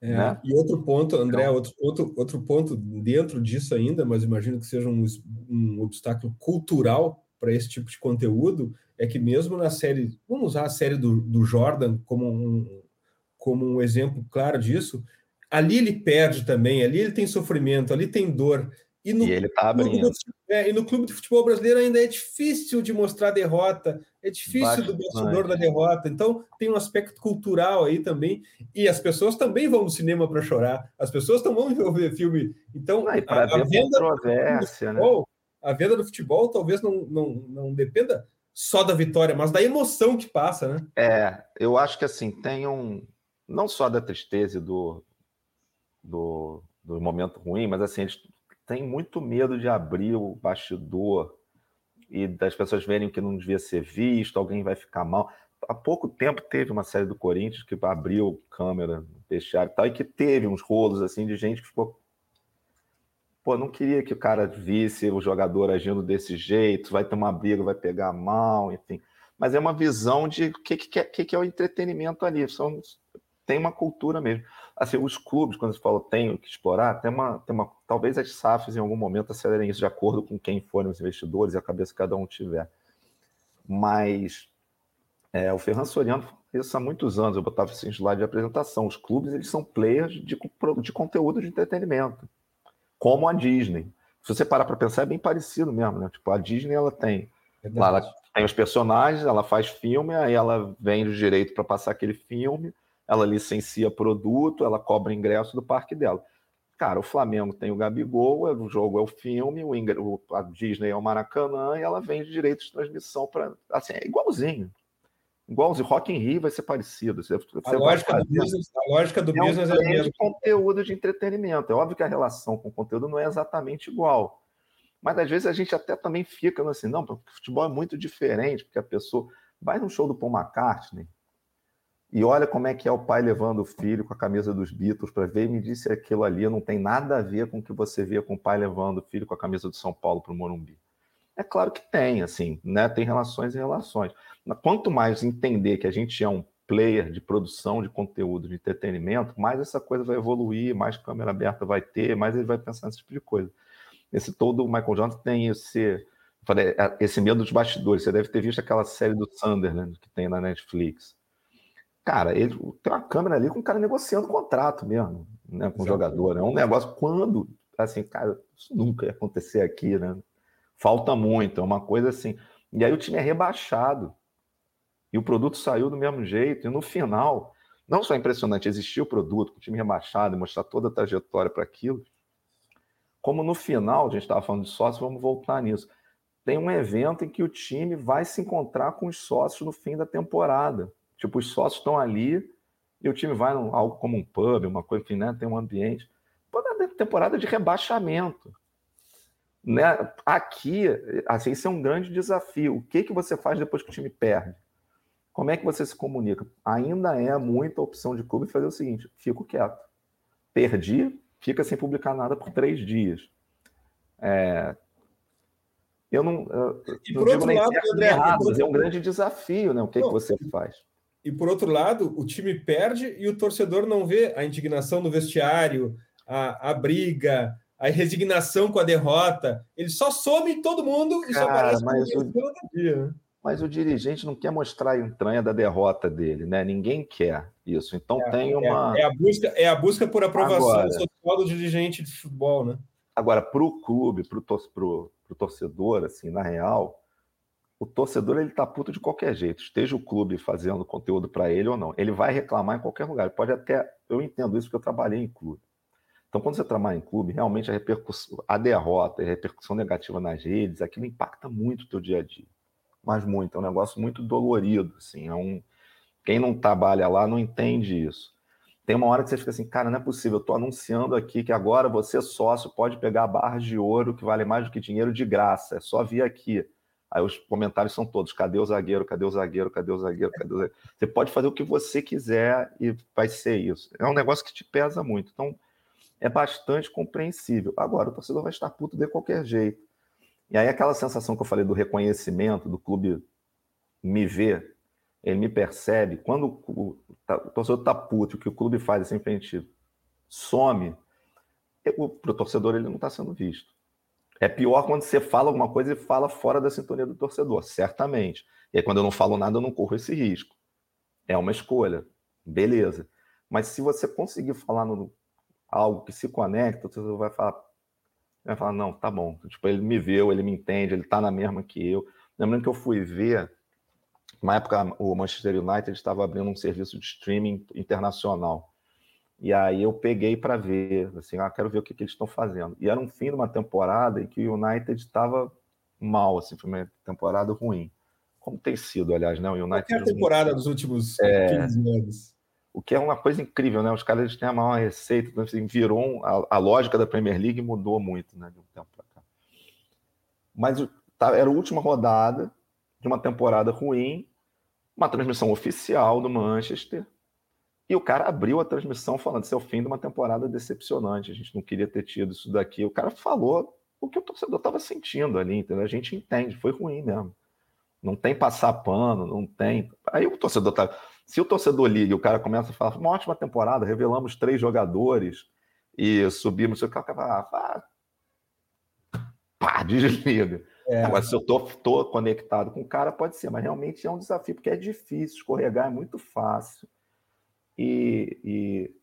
É, né? E outro ponto, André, então, outro, outro, outro ponto dentro disso ainda, mas imagino que seja um, um obstáculo cultural para esse tipo de conteúdo, é que mesmo na série, vamos usar a série do, do Jordan como um, como um exemplo claro disso, ali ele perde também, ali ele tem sofrimento, ali tem dor. E, no, e ele tá abrindo. É, e no clube de futebol brasileiro ainda é difícil de mostrar derrota, é difícil Bastante. do bastidor da derrota. Então tem um aspecto cultural aí também. E as pessoas também vão no cinema para chorar. As pessoas também vão ver filme. Então a, a, venda controvérsia, né? futebol, né? a venda do futebol talvez não, não, não dependa só da vitória, mas da emoção que passa, né? É, eu acho que assim tem um não só da tristeza e do, do, do momento ruim, mas assim, eles têm muito medo de abrir o bastidor e das pessoas verem que não devia ser visto, alguém vai ficar mal. Há pouco tempo teve uma série do Corinthians que abriu câmera vestiário e tal, e que teve uns rolos assim de gente que ficou. Pô, não queria que o cara visse o jogador agindo desse jeito, vai ter uma briga, vai pegar mal, enfim. Mas é uma visão de o que, que, que, que é o entretenimento ali. São tem uma cultura mesmo. Assim, os clubes, quando você fala tem que explorar, tem uma, tem uma. Talvez as SAFs em algum momento acelerem isso de acordo com quem forem os investidores e a cabeça que cada um tiver. Mas é, o Ferran Soriano isso há muitos anos, eu botava esse slide de apresentação. Os clubes eles são players de, de conteúdo de entretenimento, como a Disney. Se você parar para pensar, é bem parecido mesmo, né? Tipo, a Disney ela tem. Lá, ela tem os personagens, ela faz filme, aí ela vende o direito para passar aquele filme ela licencia produto, ela cobra ingresso do parque dela. Cara, o Flamengo tem o Gabigol, o jogo é o filme, o, a Disney é o Maracanã e ela vende direitos de transmissão para. Assim, é igualzinho. Igualzinho. Rock in Rio vai ser parecido. Você, você a, lógica do business, a lógica do é business um é de conteúdo de entretenimento. É óbvio que a relação com o conteúdo não é exatamente igual. Mas às vezes a gente até também fica assim, não, porque o futebol é muito diferente, porque a pessoa vai num show do Paul McCartney, e olha como é que é o pai levando o filho com a camisa dos Beatles para ver e me disse aquilo ali não tem nada a ver com o que você vê com o pai levando o filho com a camisa do São Paulo para o Morumbi. É claro que tem, assim, né? Tem relações e relações. Quanto mais entender que a gente é um player de produção de conteúdo, de entretenimento, mais essa coisa vai evoluir, mais câmera aberta vai ter, mais ele vai pensar nesse tipo de coisa. Esse todo o Michael Jordan tem esse, é, esse medo dos bastidores. Você deve ter visto aquela série do Sunderland que tem na Netflix Cara, ele tem uma câmera ali com o cara negociando contrato mesmo, né, com o jogador. É um negócio quando, assim, cara, isso nunca ia acontecer aqui, né? Falta muito, é uma coisa assim. E aí o time é rebaixado. E o produto saiu do mesmo jeito. E no final, não só é impressionante existir o produto, o time rebaixado e mostrar toda a trajetória para aquilo, como no final, a gente estava falando de sócio, vamos voltar nisso. Tem um evento em que o time vai se encontrar com os sócios no fim da temporada. Tipo, os sócios estão ali e o time vai num, algo como um pub, uma coisa, enfim, né? Tem um ambiente. Pô, na temporada de rebaixamento. Né? Aqui, assim, isso é um grande desafio. O que, que você faz depois que o time perde? Como é que você se comunica? Ainda é muita opção de clube fazer o seguinte: fico quieto. Perdi, fica sem publicar nada por três dias. É, eu não, eu, e por outro lado, André, errado, é um grande desafio, né? O que, não, que você faz? E por outro lado, o time perde e o torcedor não vê a indignação no vestiário, a, a briga, a resignação com a derrota. Ele só some todo mundo e Cara, só aparece mas o, dia. Mas o dirigente não quer mostrar a entranha da derrota dele, né? Ninguém quer isso. Então é, tem é, uma. É, a busca, é a busca por aprovação agora, social do dirigente de futebol, né? Agora, para o clube, para o torcedor, assim, na real, o torcedor ele tá puto de qualquer jeito, esteja o clube fazendo conteúdo para ele ou não. Ele vai reclamar em qualquer lugar. Pode até, eu entendo isso porque eu trabalhei em clube. Então, quando você trabalha em clube, realmente a repercussão, a derrota, a repercussão negativa nas redes, aquilo impacta muito o teu dia a dia. Mas muito, é um negócio muito dolorido, assim, é um Quem não trabalha lá não entende isso. Tem uma hora que você fica assim, cara, não é possível, eu estou anunciando aqui que agora você, sócio, pode pegar barras de ouro que vale mais do que dinheiro de graça, é só vir aqui. Aí os comentários são todos: cadê o zagueiro? Cadê o zagueiro? Cadê o zagueiro? Cadê o zagueiro? Você pode fazer o que você quiser e vai ser isso. É um negócio que te pesa muito. Então, é bastante compreensível. Agora, o torcedor vai estar puto de qualquer jeito. E aí, aquela sensação que eu falei do reconhecimento, do clube me ver, ele me percebe. Quando o, tá, torcedor está puto, o que o clube faz é simplesmente some, para o torcedor ele não está sendo visto. É pior quando você fala alguma coisa e fala fora da sintonia do torcedor, certamente. E aí, quando eu não falo nada, eu não corro esse risco. É uma escolha. Beleza. Mas se você conseguir falar no, algo que se conecta, torcedor vai falar, vai falar, não, tá bom. Tipo, ele me viu, ele me entende, ele tá na mesma que eu. Lembrando que eu fui ver, na época o Manchester United estava abrindo um serviço de streaming internacional. E aí eu peguei para ver, assim, ah, quero ver o que, que eles estão fazendo. E era um fim de uma temporada em que o United estava mal, assim, foi uma temporada ruim. Como tem sido, aliás, né? O United. Qualquer temporada dos últimos é... 15 anos. O que é uma coisa incrível, né? Os caras têm a maior receita, então, assim, virou um, a, a, lógica da Premier League mudou muito, né? De um tempo para cá. Mas tá, era a última rodada de uma temporada ruim, uma transmissão oficial do Manchester e o cara abriu a transmissão falando: isso é o fim de uma temporada decepcionante, a gente não queria ter tido isso daqui. O cara falou o que o torcedor estava sentindo ali, entendeu? A gente entende, foi ruim mesmo. Não tem passar pano, não tem. Aí o torcedor tá. Se o torcedor liga e o cara começa a falar, uma ótima temporada, revelamos três jogadores e subimos, o cara vai ah, pá, desliga. É. Agora, se eu tô, tô conectado com o cara, pode ser, mas realmente é um desafio, porque é difícil, escorregar é muito fácil. E, e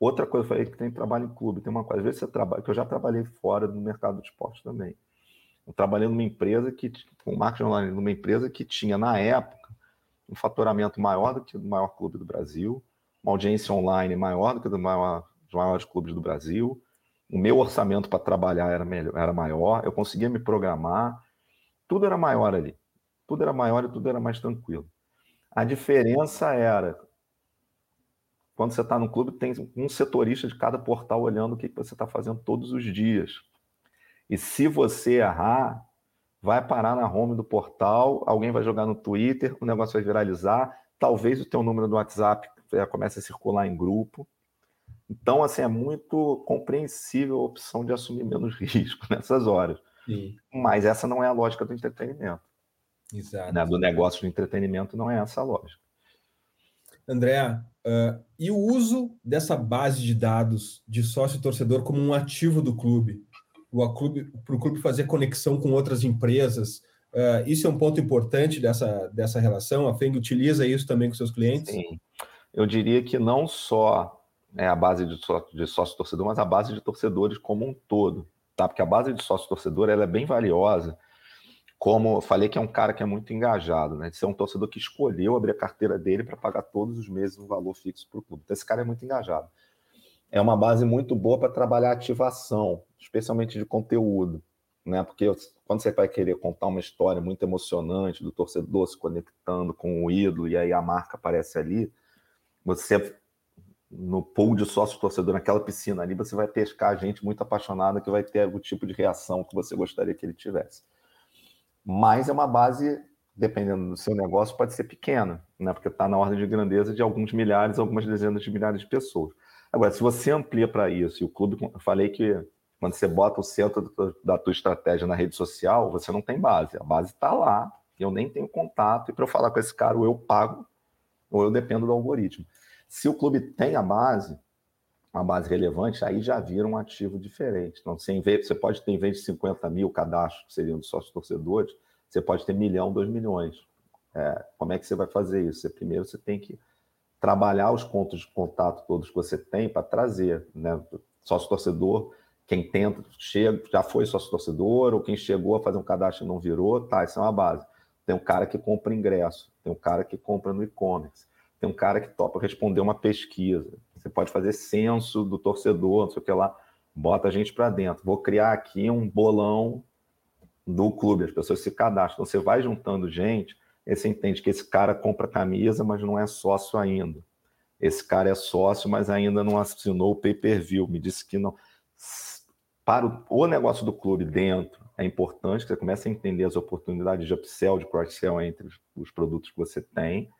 outra coisa, eu falei que tem trabalho em clube, tem uma coisa, às vezes você trabalha, que eu já trabalhei fora do mercado de esporte também. Eu trabalhei numa empresa que, com marketing online, numa empresa que tinha, na época, um faturamento maior do que o maior clube do Brasil, uma audiência online maior do que do maior, dos maiores clubes do Brasil. O meu orçamento para trabalhar era, melhor, era maior, eu conseguia me programar, tudo era maior ali. Tudo era maior e tudo era mais tranquilo. A diferença era quando você está no clube, tem um setorista de cada portal olhando o que, você está fazendo todos os dias. E se você errar, vai parar na home do portal, alguém vai jogar no Twitter, o negócio vai viralizar, talvez o teu número do WhatsApp já comece a circular em grupo. Então, assim, é muito compreensível a opção de assumir menos risco nessas horas. Sim. Mas essa não é a lógica do entretenimento. Exato. Né? Do negócio de entretenimento não é essa a lógica. André, uh, e o uso dessa base de dados de sócio-torcedor como um ativo do clube, para o clube fazer conexão com outras empresas, uh, isso é um ponto importante dessa, dessa relação? A FENG utiliza isso também com seus clientes? Sim, eu diria que não só é a base de, de sócio-torcedor, mas a base de torcedores como um todo, tá? Porque a base de sócio-torcedor ela é bem valiosa, como eu falei que é um cara que é muito engajado, né? De ser um torcedor que escolheu abrir a carteira dele para pagar todos os meses um valor fixo para o clube. Então, esse cara é muito engajado. É uma base muito boa para trabalhar ativação, especialmente de conteúdo, né? Porque quando você vai querer contar uma história muito emocionante do torcedor se conectando com o ídolo e aí a marca aparece ali, você no pool de sócio torcedor naquela piscina ali, você vai pescar gente muito apaixonada que vai ter o tipo de reação que você gostaria que ele tivesse mas é uma base, dependendo do seu negócio, pode ser pequena, né? porque está na ordem de grandeza de alguns milhares, algumas dezenas de milhares de pessoas. Agora, se você amplia para isso, e o clube, eu falei que quando você bota o centro da tua estratégia na rede social, você não tem base. A base está lá, eu nem tenho contato, e para eu falar com esse cara, ou eu pago, ou eu dependo do algoritmo. Se o clube tem a base, uma base relevante, aí já vira um ativo diferente. Então, você, você pode ter, em vez de 50 mil cadastros, que seriam dos sócios torcedores, você pode ter milhão, dois milhões. É, como é que você vai fazer isso? Você, primeiro, você tem que trabalhar os pontos de contato todos que você tem para trazer. Né? Sócio torcedor, quem tenta, chega, já foi sócio torcedor, ou quem chegou a fazer um cadastro e não virou, tá, isso é uma base. Tem um cara que compra ingresso, tem um cara que compra no e-commerce, tem um cara que topa responder uma pesquisa, você pode fazer censo do torcedor, não sei o que lá, bota a gente para dentro. Vou criar aqui um bolão do clube, as pessoas se cadastram. Então, você vai juntando gente, e você entende que esse cara compra camisa, mas não é sócio ainda. Esse cara é sócio, mas ainda não assinou o pay-per-view. Me disse que não. Para o, negócio do clube dentro, é importante que você comece a entender as oportunidades de upsell, de cross-sell entre os, produtos que você tem.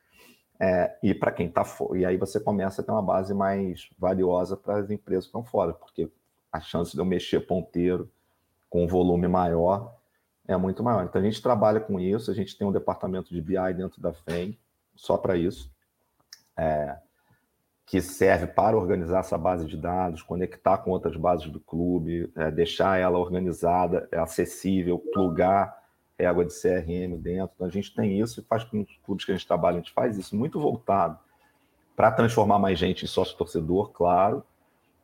É, e para quem está fora. E aí você começa a ter uma base mais valiosa para as empresas que estão fora, porque a chance de eu mexer ponteiro com um volume maior é muito maior. Então a gente trabalha com isso, a gente tem um departamento de BI dentro da FEM, só para isso, é, que serve para organizar essa base de dados, conectar com outras bases do clube, é, deixar ela organizada, acessível, plugar régua de CRM dentro. Então a gente tem isso e faz com os clubes que a gente trabalha, a gente faz isso muito voltado para transformar mais gente em sócio torcedor, claro,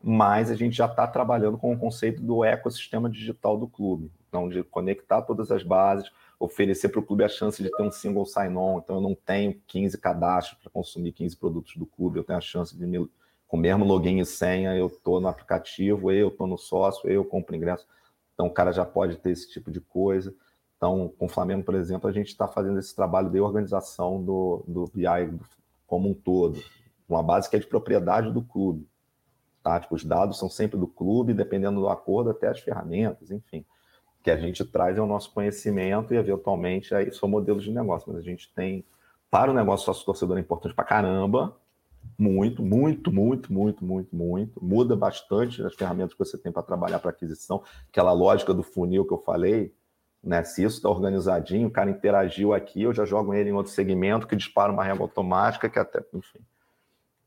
mas a gente já está trabalhando com o conceito do ecossistema digital do clube. Então, de conectar todas as bases, oferecer para o clube a chance de ter um single sign-on. Então, eu não tenho 15 cadastros para consumir 15 produtos do clube, eu tenho a chance de, me, com o mesmo login e senha, eu estou no aplicativo, eu estou no sócio, eu compro ingresso. Então, o cara já pode ter esse tipo de coisa. Então, com o Flamengo, por exemplo, a gente está fazendo esse trabalho de organização do, do BI como um todo, uma base que é de propriedade do clube. Tá? Tipo, os dados são sempre do clube, dependendo do acordo, até as ferramentas, enfim que a gente traz é o nosso conhecimento e, eventualmente, aí são modelos de negócio. Mas a gente tem, para o negócio sócio-torcedor, é importante para caramba, muito, muito, muito, muito, muito, muito. Muda bastante as ferramentas que você tem para trabalhar para aquisição. Aquela lógica do funil que eu falei, né? Se isso está organizadinho, o cara interagiu aqui, eu já jogo ele em outro segmento que dispara uma régua automática, que até, enfim.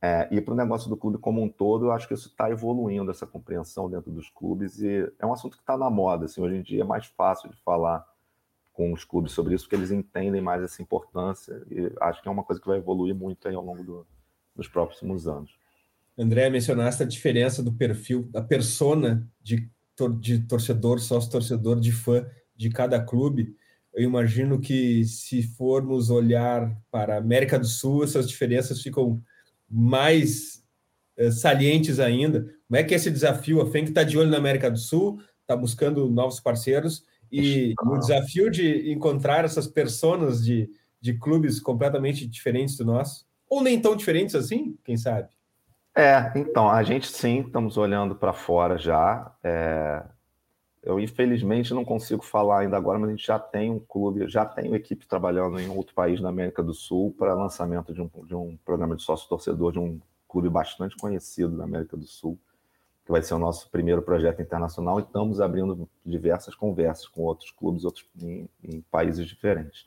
É, e para o negócio do clube como um todo, eu acho que isso está evoluindo, essa compreensão dentro dos clubes, e é um assunto que está na moda. Assim, hoje em dia é mais fácil de falar com os clubes sobre isso, porque eles entendem mais essa importância, e acho que é uma coisa que vai evoluir muito ao longo do, dos próximos anos. André, mencionaste a diferença do perfil, da persona de, de torcedor, sócio-torcedor, de fã de cada clube. Eu imagino que se formos olhar para a América do Sul, essas diferenças ficam mais uh, salientes ainda. Como é que é esse desafio? A FENC está de olho na América do Sul, está buscando novos parceiros e o desafio de encontrar essas pessoas de, de clubes completamente diferentes do nosso, ou nem tão diferentes assim, quem sabe? É, então, a gente sim, estamos olhando para fora já. É, eu, infelizmente, não consigo falar ainda agora, mas a gente já tem um clube, já tem uma equipe trabalhando em outro país na América do Sul para lançamento de um, de um programa de sócio-torcedor de um clube bastante conhecido da América do Sul, que vai ser o nosso primeiro projeto internacional, e estamos abrindo diversas conversas com outros clubes outros, em, em países diferentes.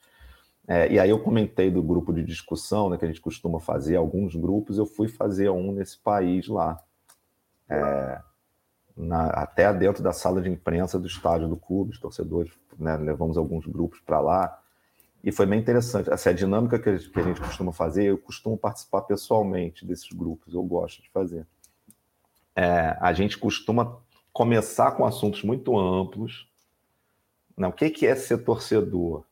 É, e aí eu comentei do grupo de discussão, né, que a gente costuma fazer, alguns grupos, eu fui fazer um nesse país lá. É, na, até dentro da sala de imprensa do estádio do clube, os torcedores, né, levamos alguns grupos para lá, e foi bem interessante. Essa é a dinâmica que a, gente, que a gente costuma fazer, eu costumo participar pessoalmente desses grupos, eu gosto de fazer. É, a gente costuma começar com assuntos muito amplos. Né, o que, que é ser torcedor?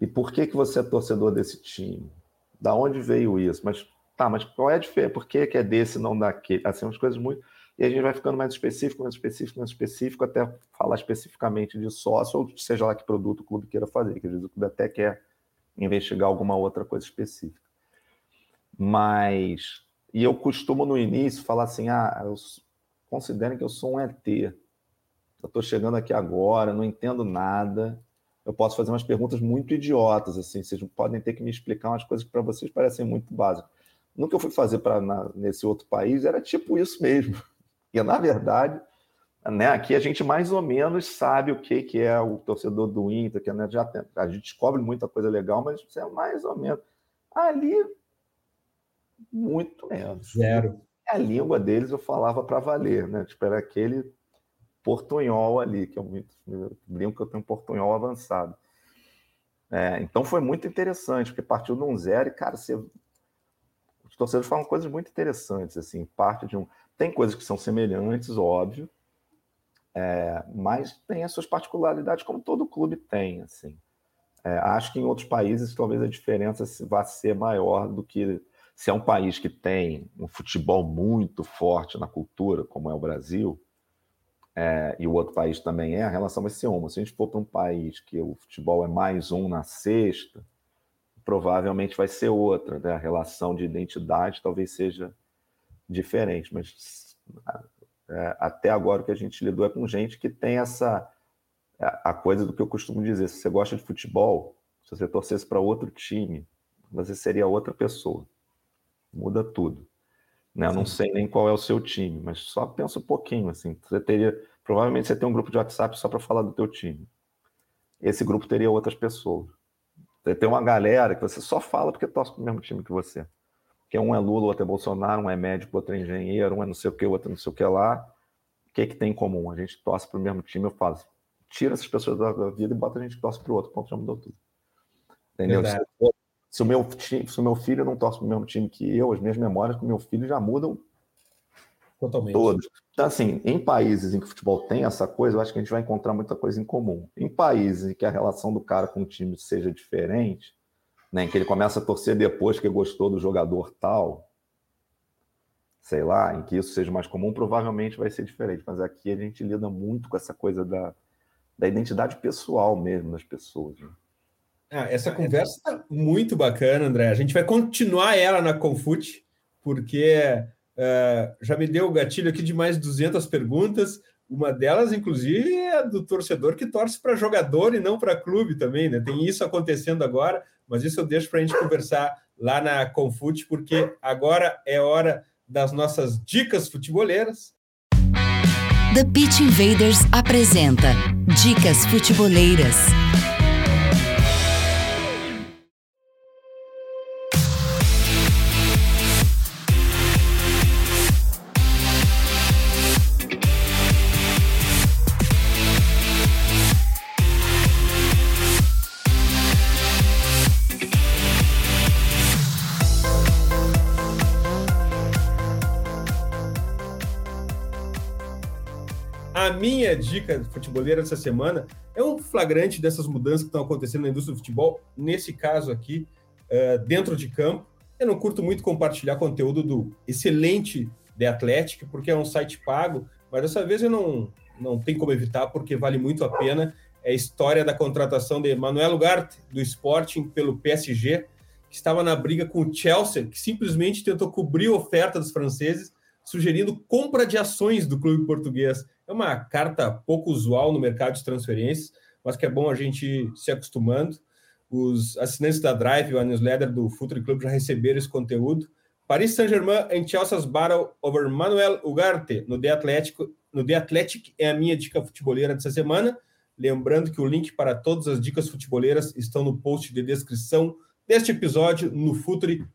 E por que, que você é torcedor desse time? Da onde veio isso? Mas tá, mas qual é a diferença? Por que, que é desse não daquele? Assim, umas coisas muito e a gente vai ficando mais específico, mais específico, mais específico, até falar especificamente de sócio, ou seja lá que produto o clube queira fazer, que às vezes o clube até quer investigar alguma outra coisa específica. Mas, e eu costumo no início falar assim, ah, eu, considerem que eu sou um ET, eu estou chegando aqui agora, não entendo nada, eu posso fazer umas perguntas muito idiotas, assim, vocês podem ter que me explicar umas coisas que para vocês parecem muito básicas. No que eu fui fazer para nesse outro país era tipo isso mesmo. E, na verdade, né, aqui a gente mais ou menos sabe o que, que é o torcedor do Inter, que né, já tem, a gente descobre muita coisa legal, mas é mais ou menos. Ali, muito menos. Zero. A língua deles eu falava para valer, né? Tipo, era aquele portunhol ali, que eu, eu brinco que eu tenho um portunhol avançado. É, então foi muito interessante, porque partiu de um zero e, cara, você... os torcedores falam coisas muito interessantes, assim, parte de um tem coisas que são semelhantes, óbvio, é, mas tem as suas particularidades, como todo clube tem. Assim. É, acho que em outros países talvez a diferença vá ser maior do que se é um país que tem um futebol muito forte na cultura, como é o Brasil, é, e o outro país também é, a relação vai ser uma. Se a gente for para um país que o futebol é mais um na sexta, provavelmente vai ser outra, né? A relação de identidade talvez seja diferente, mas é, até agora o que a gente lidou é com gente que tem essa a coisa do que eu costumo dizer, se você gosta de futebol, se você torcesse para outro time, você seria outra pessoa. Muda tudo. Né? Eu não sei nem qual é o seu time, mas só pensa um pouquinho assim. Você teria, provavelmente você tem um grupo de WhatsApp só para falar do teu time. Esse grupo teria outras pessoas. Você tem uma galera que você só fala porque torce para o mesmo time que você. Que um é Lula, outro é Bolsonaro, um é médico, outro é engenheiro, um é não sei o que, outro é não sei o que lá. O que, que tem em comum? A gente torce para o mesmo time, eu falo, tira essas pessoas da vida e bota a gente torce para o outro, ponto já mudou tudo. Entendeu? Se o, meu, se o meu filho não torce para o mesmo time que eu, as minhas memórias com o meu filho já mudam Totalmente. todas. Então, assim, em países em que o futebol tem essa coisa, eu acho que a gente vai encontrar muita coisa em comum. Em países em que a relação do cara com o time seja diferente, né, em que ele começa a torcer depois que gostou do jogador tal, sei lá, em que isso seja mais comum, provavelmente vai ser diferente. Mas aqui a gente lida muito com essa coisa da, da identidade pessoal mesmo das pessoas. Né? Ah, essa conversa está muito bacana, André. A gente vai continuar ela na Confute, porque uh, já me deu o gatilho aqui de mais 200 perguntas. Uma delas, inclusive, é do torcedor que torce para jogador e não para clube também, né? Tem isso acontecendo agora, mas isso eu deixo para a gente conversar lá na Confute, porque agora é hora das nossas dicas futeboleiras. The Pitch Invaders apresenta Dicas Futeboleiras. A minha dica futeboleira dessa semana é um flagrante dessas mudanças que estão acontecendo na indústria do futebol, nesse caso aqui, uh, dentro de campo. Eu não curto muito compartilhar conteúdo do excelente The Athletic, porque é um site pago, mas dessa vez eu não, não tenho como evitar, porque vale muito a pena. É a história da contratação de Manuel Ugarte, do Sporting, pelo PSG, que estava na briga com o Chelsea, que simplesmente tentou cobrir a oferta dos franceses, sugerindo compra de ações do clube português. É uma carta pouco usual no mercado de transferências, mas que é bom a gente se acostumando. Os assinantes da Drive, a newsletter do Futuro Club, já receberam esse conteúdo. Paris Saint-Germain em Chelsea's battle over Manuel Ugarte no The Athletic, no The Athletic é a minha dica futeboleira dessa semana. Lembrando que o link para todas as dicas futeboleiras estão no post de descrição deste episódio no futre.com.br.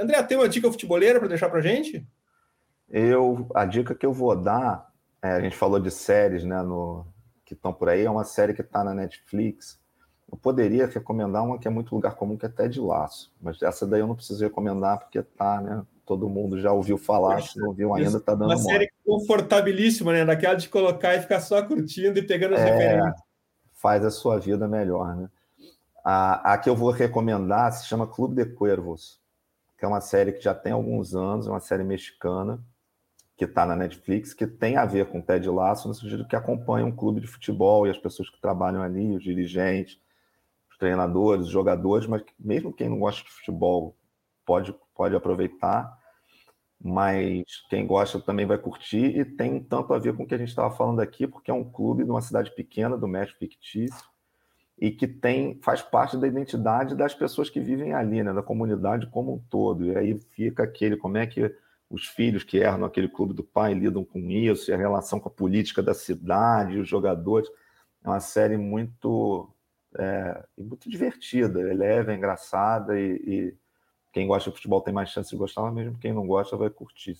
André, tem uma dica futeboleira para deixar para gente? Eu, a dica que eu vou dar, é, a gente falou de séries, né, no, que estão por aí, é uma série que está na Netflix. Eu poderia recomendar uma que é muito lugar comum, que é até de laço, mas essa daí eu não preciso recomendar porque tá, né? Todo mundo já ouviu falar, se não ouviu ainda, tá dando uma série confortabilíssima, né? Daquela de colocar e ficar só curtindo e pegando as é, referências. Faz a sua vida melhor, né? A, a que eu vou recomendar se chama Clube de Cuervos, que é uma série que já tem alguns anos, é uma série mexicana que está na Netflix, que tem a ver com Ted Lasso, no sentido que acompanha um clube de futebol e as pessoas que trabalham ali, os dirigentes, os treinadores, os jogadores, mas mesmo quem não gosta de futebol pode, pode aproveitar, mas quem gosta também vai curtir e tem tanto a ver com o que a gente estava falando aqui, porque é um clube de uma cidade pequena do México fictício e que tem faz parte da identidade das pessoas que vivem ali, né, da comunidade como um todo. E aí fica aquele como é que os filhos que erram aquele clube do pai lidam com isso, e a relação com a política da cidade, os jogadores. É uma série muito, é, muito divertida, é leve, é engraçada, e, e, quem gosta de futebol tem mais chance de gostar, mas mesmo quem não gosta vai curtir.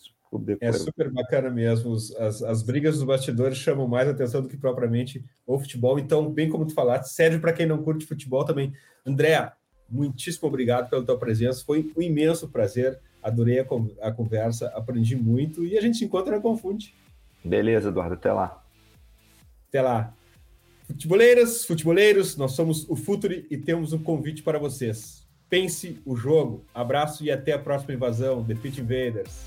É super bacana mesmo. As, as brigas dos bastidores chamam mais atenção do que propriamente o futebol. Então, bem como tu falaste, serve para quem não curte futebol também. André, muitíssimo obrigado pela tua presença. Foi um imenso prazer adorei a, a conversa, aprendi muito e a gente se encontra na Confunde. Beleza, Eduardo, até lá. Até lá. Futeboleiras, futeboleiros, nós somos o Futuri e temos um convite para vocês. Pense o jogo. Abraço e até a próxima invasão, The Pit Invaders.